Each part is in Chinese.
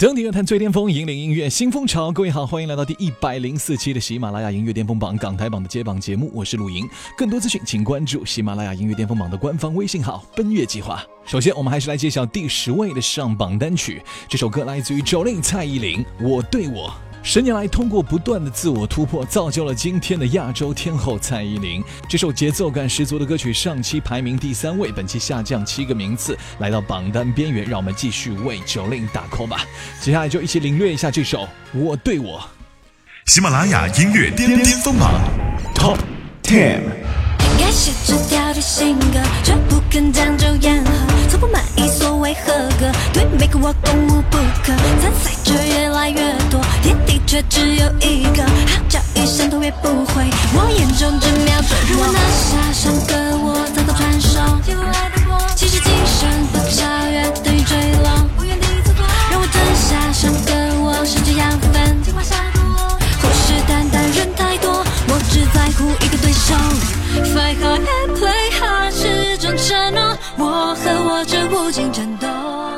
登顶乐坛最巅峰，引领音乐新风潮。各位好，欢迎来到第一百零四期的喜马拉雅音乐巅峰榜港台榜的揭榜节目，我是陆莹。更多资讯，请关注喜马拉雅音乐巅峰榜的官方微信号“奔月计划”。首先，我们还是来揭晓第十位的上榜单曲。这首歌来自于 Jolin 蔡依林，《我对我》。十年来，通过不断的自我突破，造就了今天的亚洲天后蔡依林。这首节奏感十足的歌曲，上期排名第三位，本期下降七个名次，来到榜单边缘。让我们继续为 Jolin 打 call 吧。接下来就一起领略一下这首《我对我》。喜马拉雅音乐巅巅峰榜 Top Ten。应该写这条的性格，却不肯将就言和，从不满意所谓合格，对每个我攻无不可，参赛者越来越多，天地却只有一个，号角一声头也不回，我眼中只瞄准我。如果拿下上个我早早传授，其实今生不超越等于坠落，让我吞下上个我，甚至养分，虎视眈眈人太多，我只在乎 Fight hard and play hard 是种承诺，我和我这无尽战斗。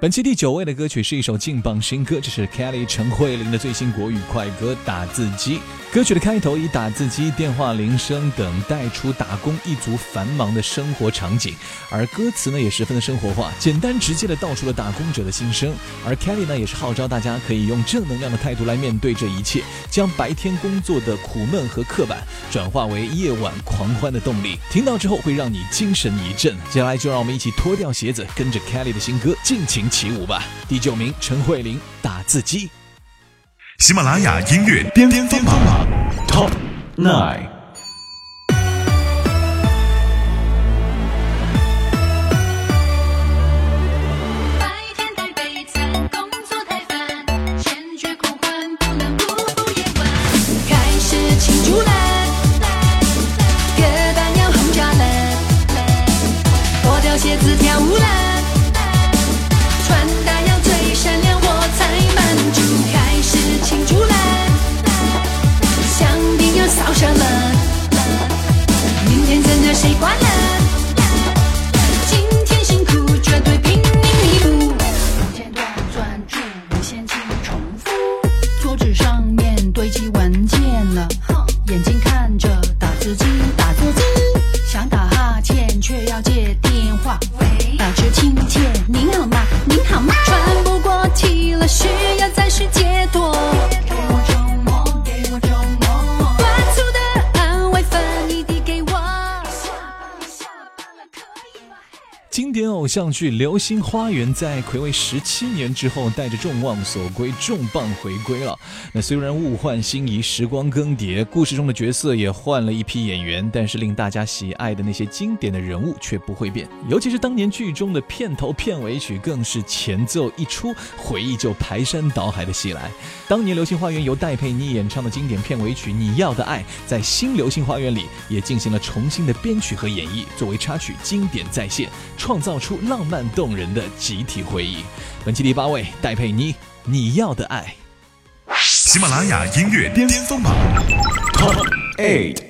本期第九位的歌曲是一首劲榜新歌，这是 Kelly 陈慧琳的最新国语快歌《打字机》。歌曲的开头以打字机、电话铃声等带出打工一族繁忙的生活场景，而歌词呢也十分的生活化，简单直接的道出了打工者的心声。而 Kelly 呢也是号召大家可以用正能量的态度来面对这一切，将白天工作的苦闷和刻板转化为夜晚狂欢的动力。听到之后会让你精神一振。接下来就让我们一起脱掉鞋子，跟着 Kelly 的新歌尽情起舞吧。第九名，陈慧琳《打字机》。喜马拉雅音乐巅巅峰榜 Top Nine。像剧《流星花园》在暌违十七年之后，带着众望所归，重磅回归了。那虽然物换星移，时光更迭，故事中的角色也换了一批演员，但是令大家喜爱的那些经典的人物却不会变。尤其是当年剧中的片头片尾曲，更是前奏一出，回忆就排山倒海的袭来。当年《流星花园》由戴佩妮演唱的经典片尾曲《你要的爱》，在新《流星花园》里也进行了重新的编曲和演绎，作为插曲经典再现，创造出浪漫动人的集体回忆。本期第八位，戴佩妮《你要的爱》。喜马拉雅音乐巅巅峰榜 Top Eight。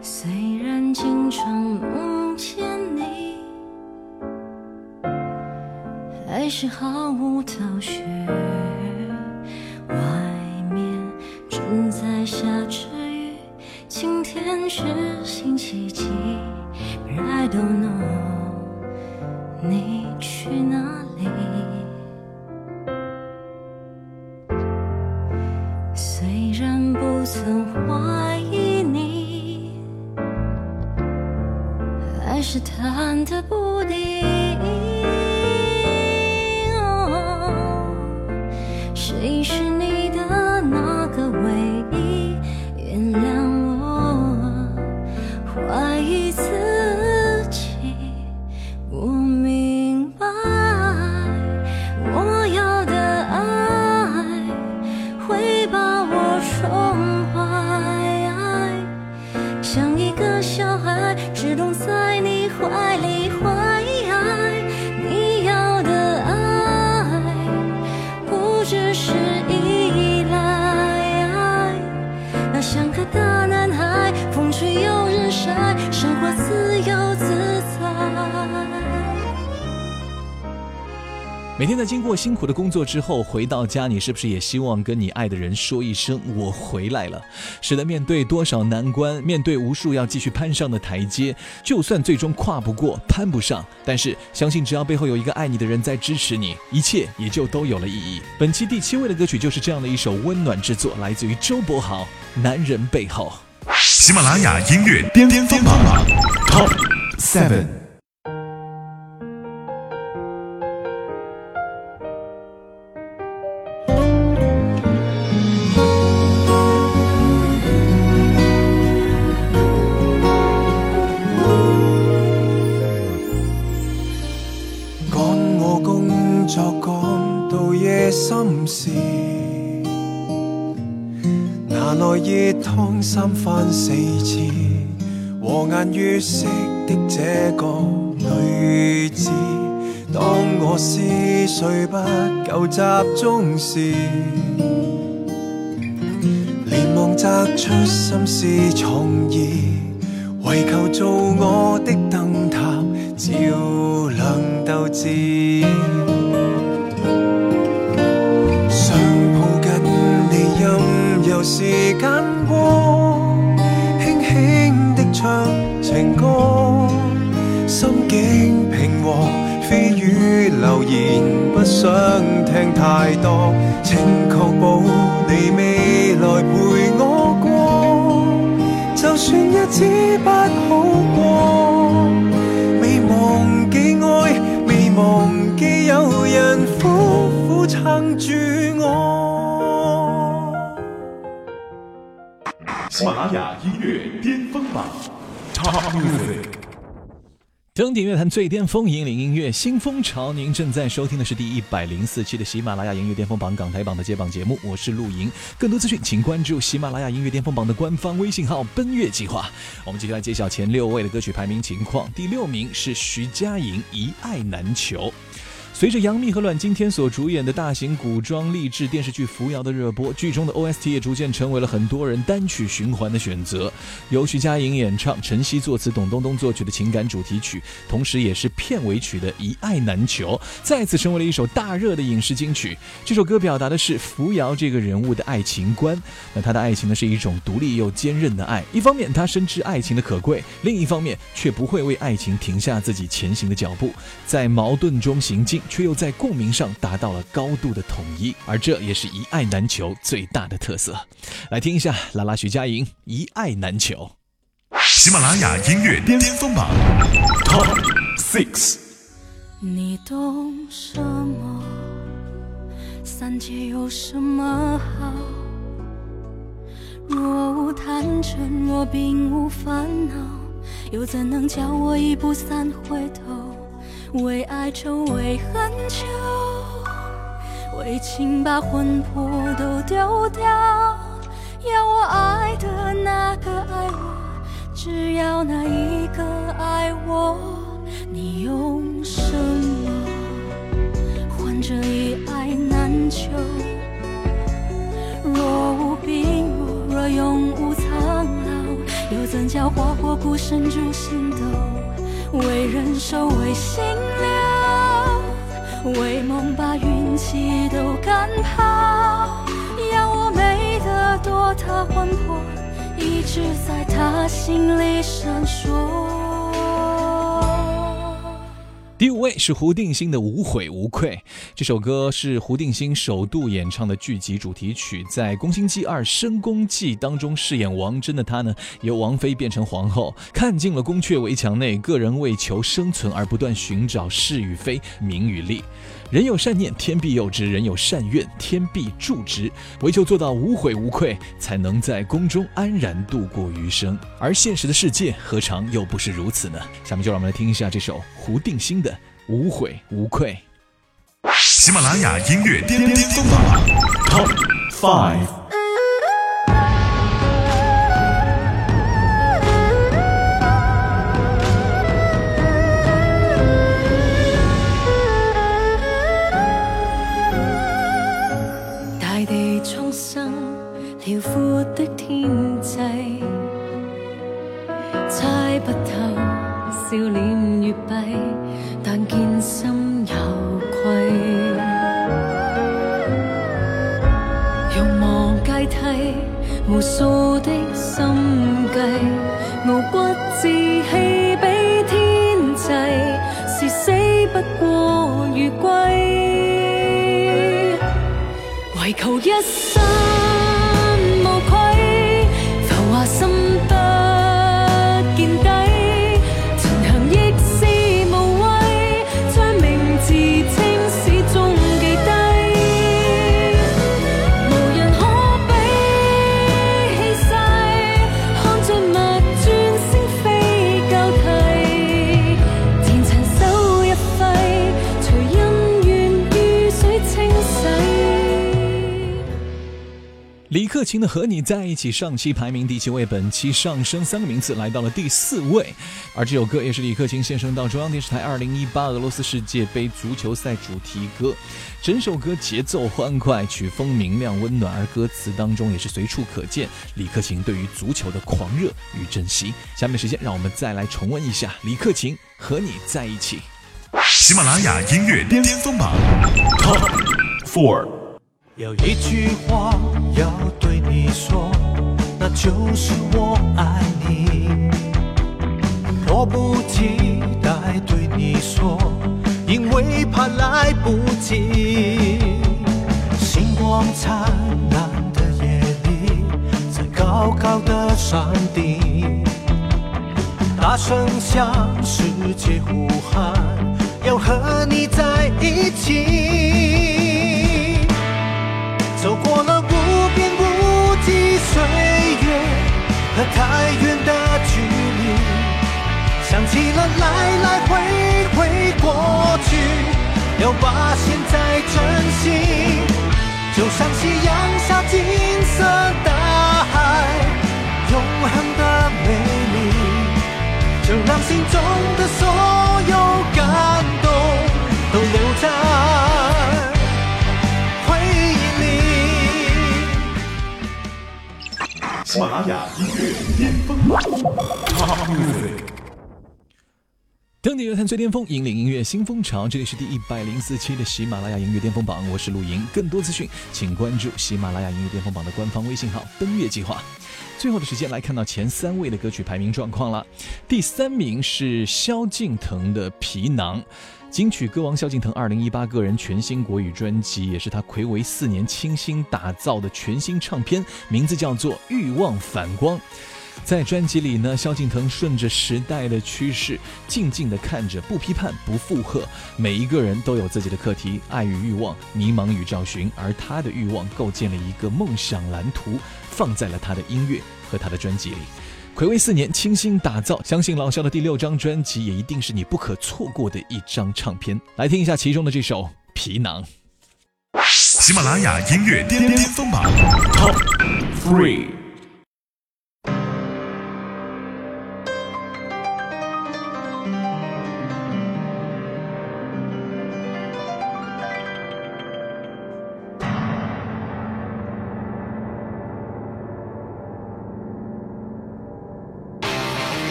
虽然经常梦见你，还是毫无头绪。曾怀疑你，还是忐忑不定。每天在经过辛苦的工作之后回到家，你是不是也希望跟你爱的人说一声“我回来了”？是的，面对多少难关，面对无数要继续攀上的台阶，就算最终跨不过、攀不上，但是相信只要背后有一个爱你的人在支持你，一切也就都有了意义。本期第七位的歌曲就是这样的一首温暖之作，来自于周柏豪，《男人背后》。喜马拉雅音乐巅峰榜 Top Seven。三番四次和颜悦色的这个女子，当我思绪不够集中时，连忙摘出心思创意，为求做我的灯塔，照亮斗志。想抱紧你，任由时间想听太多，请确保你未来陪我过，就算日子不好过，未忘记爱，未忘记有人苦苦撑住我。喜马拉雅音乐巅峰榜。登顶乐坛最巅峰，引领音乐新风潮。您正在收听的是第一百零四期的喜马拉雅音乐巅峰榜港台榜的揭榜节目，我是陆莹。更多资讯，请关注喜马拉雅音乐巅峰榜的官方微信号“奔月计划”。我们接下来揭晓前六位的歌曲排名情况。第六名是徐佳莹，《一爱难求》。随着杨幂和阮经天所主演的大型古装励志电视剧《扶摇》的热播，剧中的 OST 也逐渐成为了很多人单曲循环的选择。由徐佳莹演唱、陈曦作词、董冬冬作曲的情感主题曲，同时也是片尾曲的《一爱难求》，再次成为了一首大热的影视金曲。这首歌表达的是扶摇这个人物的爱情观。那他的爱情呢，是一种独立又坚韧的爱。一方面，他深知爱情的可贵；另一方面，却不会为爱情停下自己前行的脚步，在矛盾中行进。却又在共鸣上达到了高度的统一，而这也是一爱难求最大的特色。来听一下，拉拉徐佳莹《一爱难求》。喜马拉雅音乐巅峰榜 Top Six。你懂什么？三界有什么好？若无贪嗔，若并无烦恼，又怎能叫我一步三回头？为爱愁，为恨求，为情把魂魄都丢掉。要我爱的那个爱我，只要那一个爱我。你用什么换这一爱难求？若无病弱，若永无苍老，又怎叫花火孤身逐星斗？为人守，为心留，为梦把运气都赶跑。要我美得多，他魂魄一直在他心里闪烁。第五位是胡定欣的《无悔无愧》，这首歌是胡定欣首度演唱的剧集主题曲。在《宫心计二深宫记》当中饰演王真的她呢，由王妃变成皇后，看尽了宫阙围墙内个人为求生存而不断寻找是与非、名与利。人有善念，天必佑之；人有善愿，天必助之。唯求做到无悔无愧，才能在宫中安然度过余生。而现实的世界何尝又不是如此呢？下面就让我们来听一下这首胡定欣的《无悔无愧》。喜马拉雅音乐巅巅峰榜 Top Five。李克勤的《和你在一起》上期排名第七位，本期上升三个名次，来到了第四位。而这首歌也是李克勤献声到中央电视台2018俄罗斯世界杯足球赛主题歌。整首歌节奏欢快，曲风明亮温暖，而歌词当中也是随处可见李克勤对于足球的狂热与珍惜。下面时间，让我们再来重温一下李克勤《和你在一起》。喜马拉雅音乐巅峰榜 Top Four。有一句话要对你说，那就是我爱你。迫不及待对你说，因为怕来不及。星光灿烂的夜里，在高高的山顶，大声向世界呼喊，要和你在一起。走过了无边无际岁月和太远的距离，想起了来来回回过去，要把现在珍惜。就像夕阳下金色大海，永恒的美丽，就让心中的所喜马拉雅音乐巅峰榜。登顶乐坛最巅峰，引领音乐新风潮。这里是第一百零四期的喜马拉雅音乐巅峰榜，我是陆莹。更多资讯，请关注喜马拉雅音乐巅峰榜的官方微信号“登月计划”。最后的时间来看到前三位的歌曲排名状况了。第三名是萧敬腾的《皮囊》，金曲歌王萧敬腾2018个人全新国语专辑，也是他暌违四年倾心打造的全新唱片，名字叫做《欲望反光》。在专辑里呢，萧敬腾顺着时代的趋势，静静地看着，不批判，不附和。每一个人都有自己的课题，爱与欲望，迷茫与找寻。而他的欲望构建了一个梦想蓝图，放在了他的音乐和他的专辑里。暌违四年，倾心打造，相信老萧的第六张专辑也一定是你不可错过的一张唱片。来听一下其中的这首《皮囊》。喜马拉雅音乐巅巅峰榜 Top Three。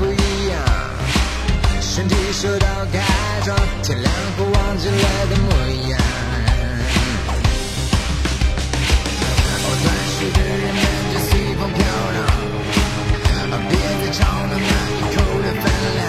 不一样，身体受到改装，天亮后忘记了的模样。哦，断续的人们就随风飘荡，别再吵闹那一口的分量。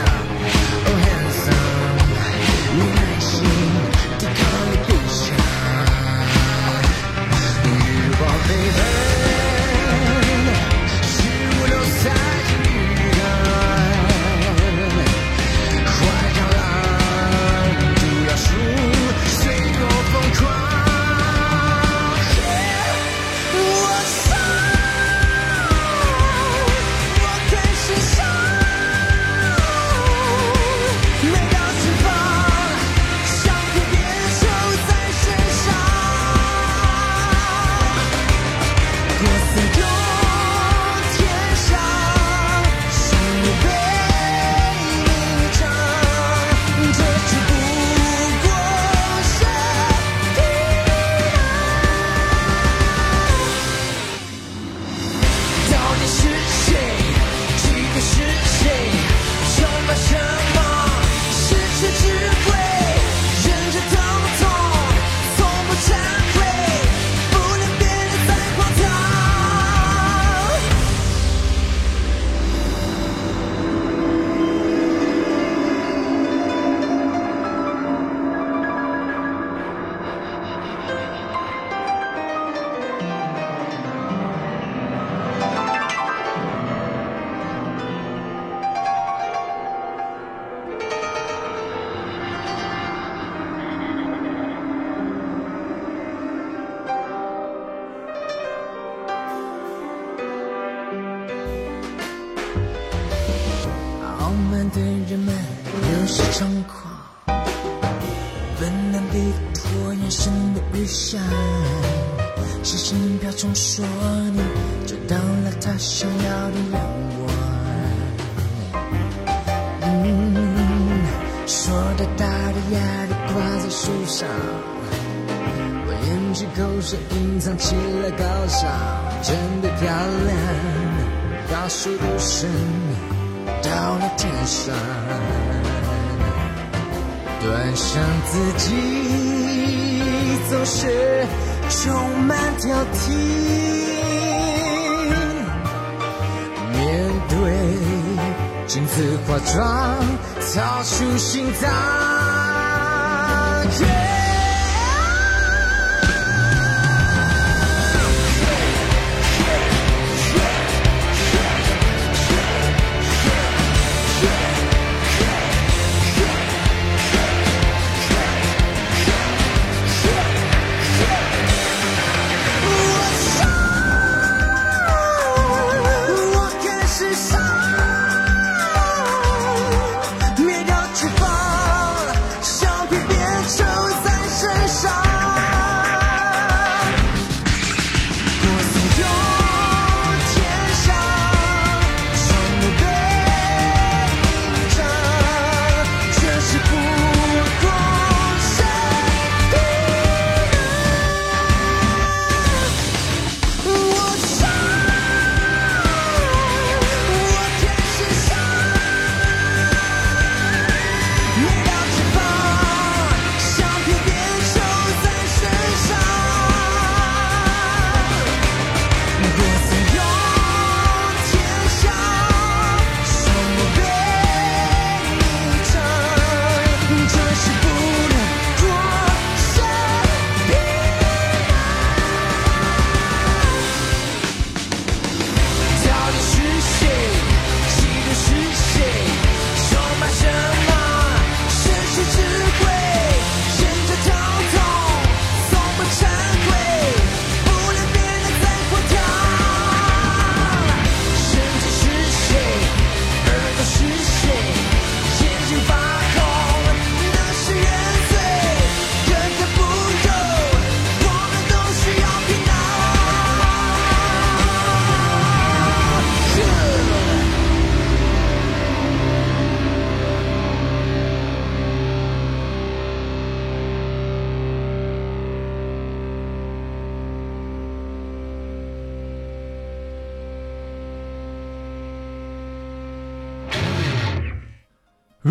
我咽去口水隐藏起了高尚，真的漂亮，高速度升到了天上，端详自己总是充满挑剔，面对镜子化妆，掏出心脏。我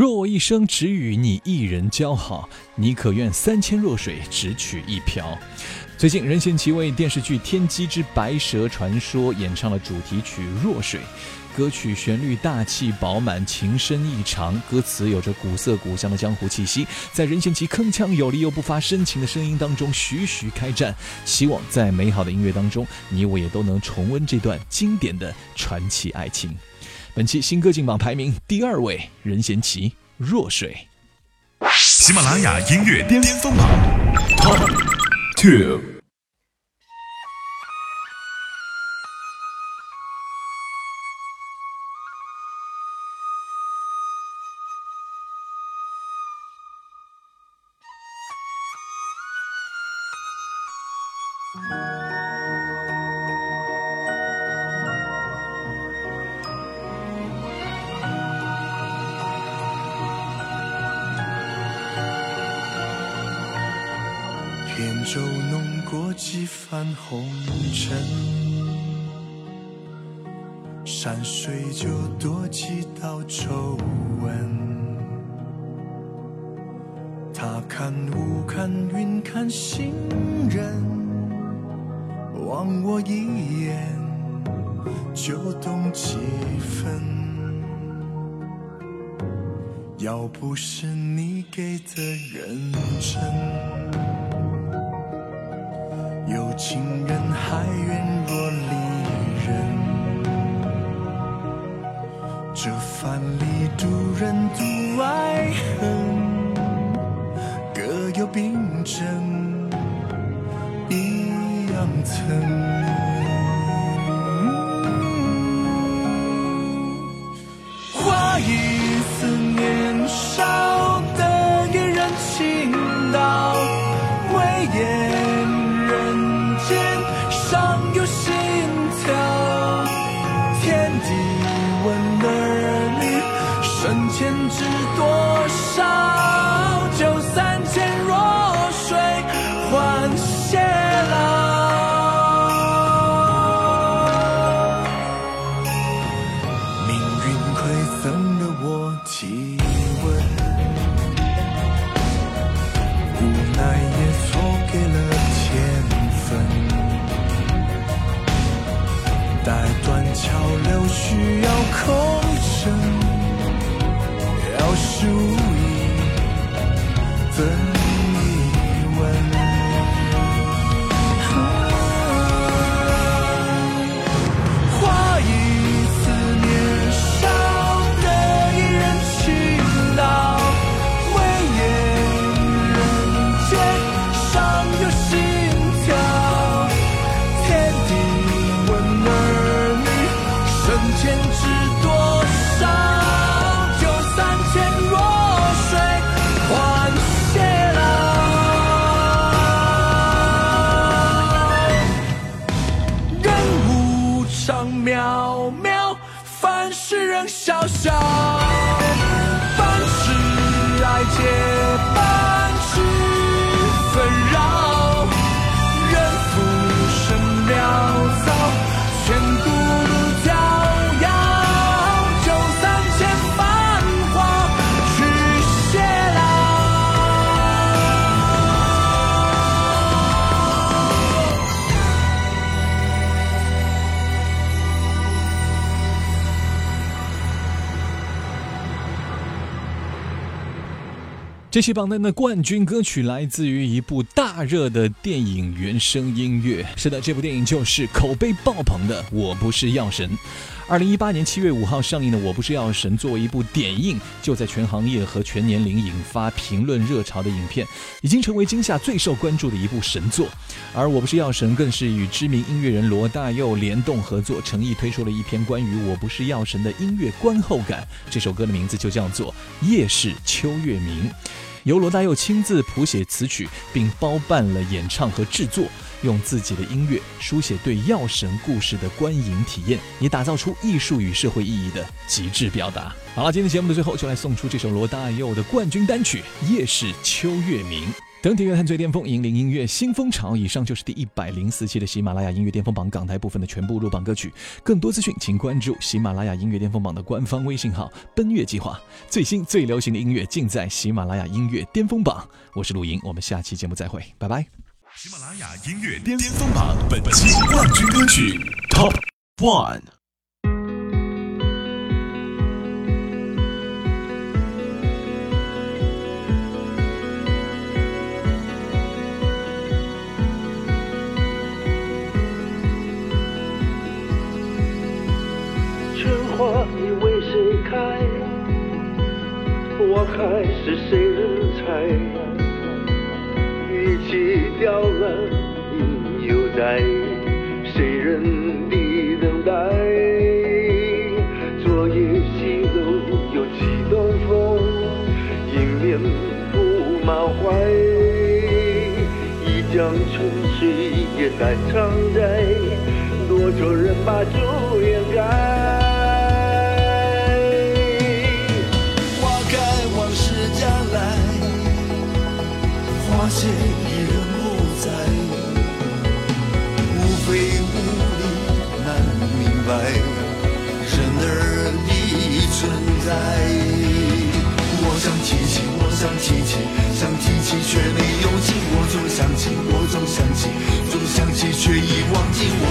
若我一生只与你一人交好，你可愿三千弱水只取一瓢？最近，任贤齐为电视剧《天机之白蛇传说》演唱了主题曲《弱水》。歌曲旋律大气饱满，情深意长，歌词有着古色古香的江湖气息，在任贤齐铿锵有力又不乏深情的声音当中徐徐开战。希望在美好的音乐当中，你我也都能重温这段经典的传奇爱情。本期新歌进榜排名第二位，任贤齐《弱水》。喜马拉雅音乐巅峰榜 Top Two。就多几道皱纹。他看雾看云看行人，望我一眼就懂几分。要不是你给的认真。有情人还愿若这期榜单的冠军歌曲来自于一部大热的电影原声音乐。是的，这部电影就是口碑爆棚的《我不是药神》。二零一八年七月五号上映的《我不是药神》作为一部点映，就在全行业和全年龄引发评论热潮的影片，已经成为今夏最受关注的一部神作。而《我不是药神》更是与知名音乐人罗大佑联动合作，诚意推出了一篇关于《我不是药神》的音乐观后感。这首歌的名字就叫做《夜是秋月明》。由罗大佑亲自谱写词曲，并包办了演唱和制作，用自己的音乐书写对药神故事的观影体验，也打造出艺术与社会意义的极致表达。好了，今天节目的最后就来送出这首罗大佑的冠军单曲《夜是秋月明》。登顶乐坛最巅峰，引领音乐新风潮。以上就是第一百零四期的喜马拉雅音乐巅峰榜港台部分的全部入榜歌曲。更多资讯，请关注喜马拉雅音乐巅峰榜的官方微信号“奔月计划”。最新最流行的音乐尽在喜马拉雅音乐巅峰榜。我是陆莹，我们下期节目再会，拜拜。喜马拉雅音乐巅峰榜本期冠军歌曲 Top One。春花你为谁开？我还是谁人猜？雨季凋了，你又在谁人的等待？昨夜西楼有几段风，迎面布满怀。一江春水也难常在，多少人把酒掩盖。花开往事将来，花谢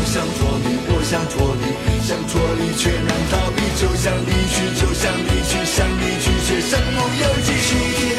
想脱离，我想脱离，想脱离却难逃避。就想离去，就想离去，想离去却身不由己。